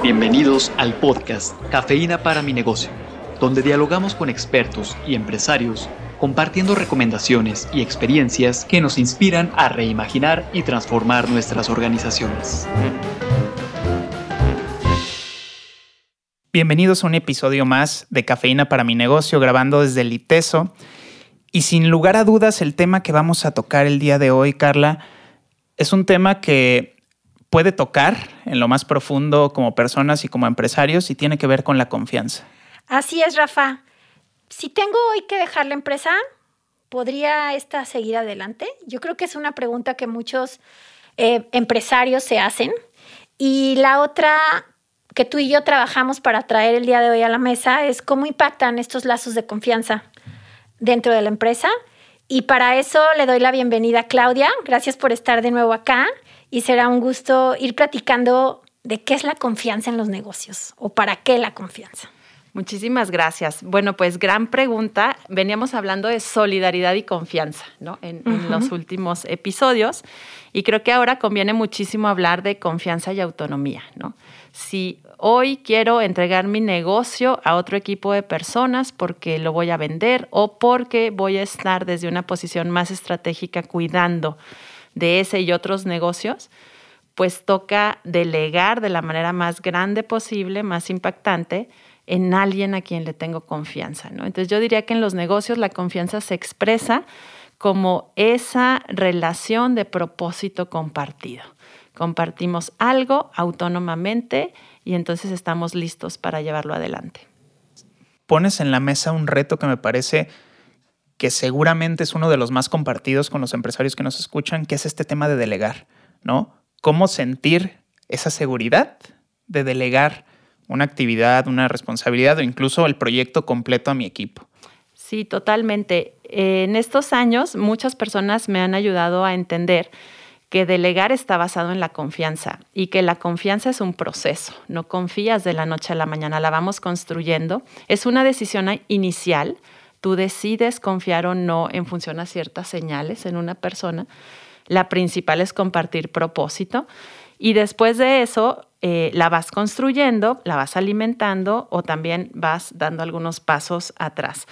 Bienvenidos al podcast Cafeína para mi negocio, donde dialogamos con expertos y empresarios compartiendo recomendaciones y experiencias que nos inspiran a reimaginar y transformar nuestras organizaciones. Bienvenidos a un episodio más de Cafeína para mi negocio, grabando desde el. Y sin lugar a dudas, el tema que vamos a tocar el día de hoy, Carla, es un tema que puede tocar en lo más profundo como personas y como empresarios y tiene que ver con la confianza. Así es, Rafa. Si tengo hoy que dejar la empresa, ¿podría esta seguir adelante? Yo creo que es una pregunta que muchos eh, empresarios se hacen. Y la otra que tú y yo trabajamos para traer el día de hoy a la mesa es cómo impactan estos lazos de confianza dentro de la empresa. Y para eso le doy la bienvenida a Claudia. Gracias por estar de nuevo acá y será un gusto ir platicando de qué es la confianza en los negocios o para qué la confianza. Muchísimas gracias. Bueno, pues gran pregunta. Veníamos hablando de solidaridad y confianza ¿no? en, los últimos episodios y creo que ahora conviene muchísimo hablar de confianza y autonomía. ¿no? Si hoy quiero entregar mi negocio a otro equipo de personas porque lo voy a vender o porque voy a estar desde una posición más estratégica cuidando de ese y otros negocios, pues toca delegar de la manera más grande posible, más impactante, en alguien a quien le tengo confianza. ¿no? Entonces yo diría que en los negocios la confianza se expresa como esa relación de propósito compartido. Compartimos algo autónomamente y entonces estamos listos para llevarlo adelante. Pones en la mesa un reto que me parece que seguramente es uno de los más compartidos con los empresarios que nos escuchan, que es este tema de delegar, ¿no? Cómo sentir esa seguridad de delegar una actividad, una responsabilidad o incluso el proyecto completo a mi equipo. Sí, totalmente. En estos años muchas personas me han ayudado a entender que delegar está basado en la confianza y que la confianza es un proceso, no confías de la noche a la mañana, la vamos construyendo. Es una decisión inicial, tú decides confiar o no en función a ciertas señales en una persona. La principal es compartir propósito y después de eso eh, la vas construyendo, la vas alimentando o también vas dando algunos pasos atrás.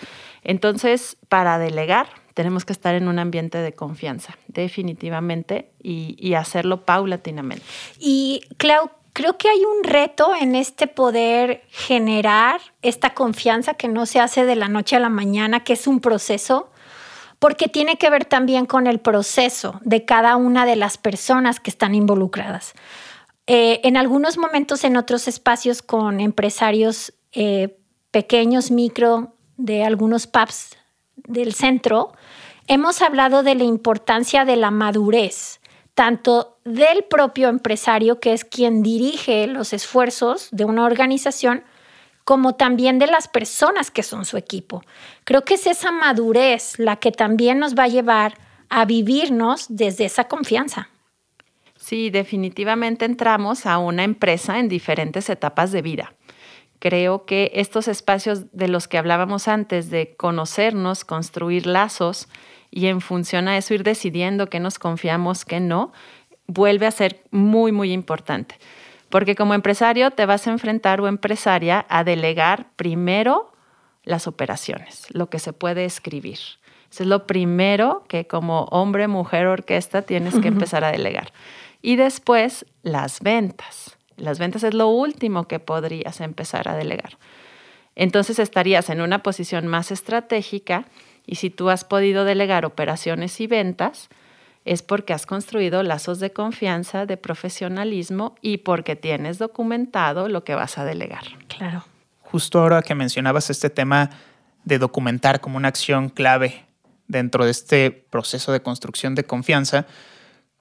Entonces, para delegar, tenemos que estar en un ambiente de confianza, definitivamente, y, y hacerlo paulatinamente. Y Clau, creo que hay un reto en este poder generar esta confianza que no se hace de la noche a la mañana, que es un proceso, porque tiene que ver también con el proceso de cada una de las personas que están involucradas. Eh, en algunos momentos, en otros espacios con empresarios eh, pequeños, micro, de algunos pubs del centro, hemos hablado de la importancia de la madurez tanto del propio empresario, que es quien dirige los esfuerzos de una organización, como también de las personas que son su equipo. Creo que es esa madurez la que también nos va a llevar a vivirnos desde esa confianza. Sí, definitivamente entramos a una empresa en diferentes etapas de vida. Creo que estos espacios de los que hablábamos antes, de conocernos, construir lazos, y en función a eso ir decidiendo qué nos confiamos, qué no, vuelve a ser muy, muy importante. Porque como empresario te vas a enfrentar o empresaria a delegar primero las operaciones, lo que se puede escribir. Eso es lo primero que como hombre, mujer, orquesta tienes que empezar a delegar. Y después las ventas. Las ventas es lo último que podrías empezar a delegar. Entonces estarías en una posición más estratégica y si tú has podido delegar operaciones y ventas, es porque has construido lazos de confianza, de profesionalismo y porque tienes documentado lo que vas a delegar. Claro. Justo ahora que mencionabas este tema de documentar como una acción clave dentro de este proceso de construcción de confianza,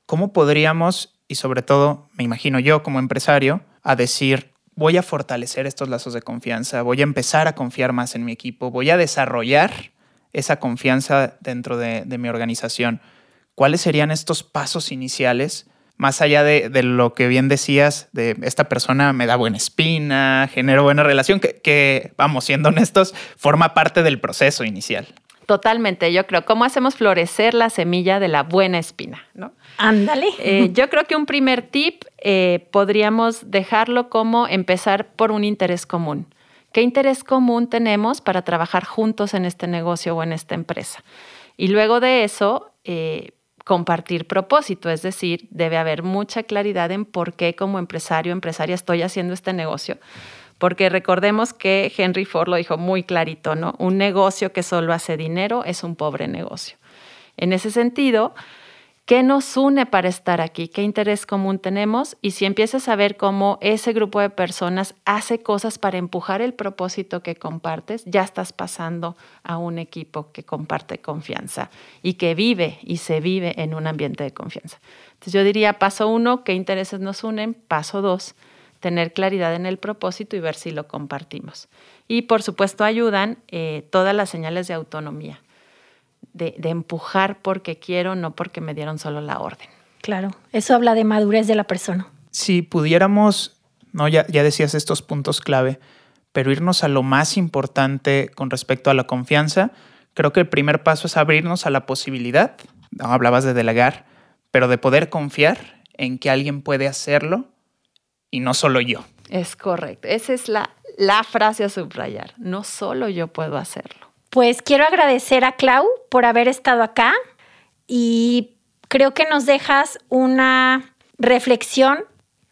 ¿cómo podríamos, y sobre todo me imagino yo como empresario, a decir, voy a fortalecer estos lazos de confianza, voy a empezar a confiar más en mi equipo, voy a desarrollar esa confianza dentro de, mi organización. ¿Cuáles serían estos pasos iniciales? Más allá de, lo que bien decías, de esta persona me da buena espina, genero buena relación, que, vamos, siendo honestos, forma parte del proceso inicial. totalmente. Yo creo, ¿cómo hacemos florecer la semilla de la buena espina? ¿no? Ándale. Eh, yo creo que un primer tip eh, podríamos dejarlo como empezar por un interés común. ¿Qué interés común tenemos para trabajar juntos en este negocio o en esta empresa? Y luego de eso, eh, compartir propósito, es decir, debe haber mucha claridad en por qué como empresario o empresaria estoy haciendo este negocio. Porque recordemos que Henry Ford lo dijo muy clarito, ¿no? Un negocio que solo hace dinero es un pobre negocio. En ese sentido, ¿Qué nos une para estar aquí? ¿Qué interés común tenemos? Y si empiezas a ver cómo ese grupo de personas hace cosas para empujar el propósito que compartes, ya estás pasando a un equipo que comparte confianza y que vive y se vive en un ambiente de confianza. Entonces yo diría, paso uno, ¿qué intereses nos unen? Paso dos, tener claridad en el propósito y ver si lo compartimos. Y por supuesto ayudan eh, todas las señales de autonomía de, empujar porque quiero, no porque me dieron solo la orden. Claro, eso habla de madurez de la persona. Si pudiéramos, no, ya, ya decías estos puntos clave, pero irnos a lo más importante con respecto a la confianza, creo que el primer paso es abrirnos a la posibilidad, no, hablabas de delegar, pero de poder confiar en que alguien puede hacerlo y no solo yo. Es correcto, esa es la, la frase a subrayar, no solo yo puedo hacerlo. Pues quiero agradecer a Clau por haber estado acá y creo que nos dejas una reflexión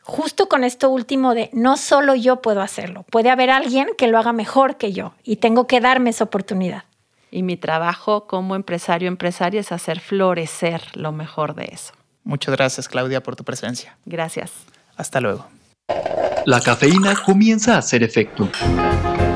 justo con esto último de no solo yo puedo hacerlo, puede haber alguien que lo haga mejor que yo y tengo que darme esa oportunidad. Y mi trabajo como empresario empresaria es hacer florecer lo mejor de eso. Muchas gracias Claudia por tu presencia. Gracias. Hasta luego. La cafeína comienza a hacer efecto.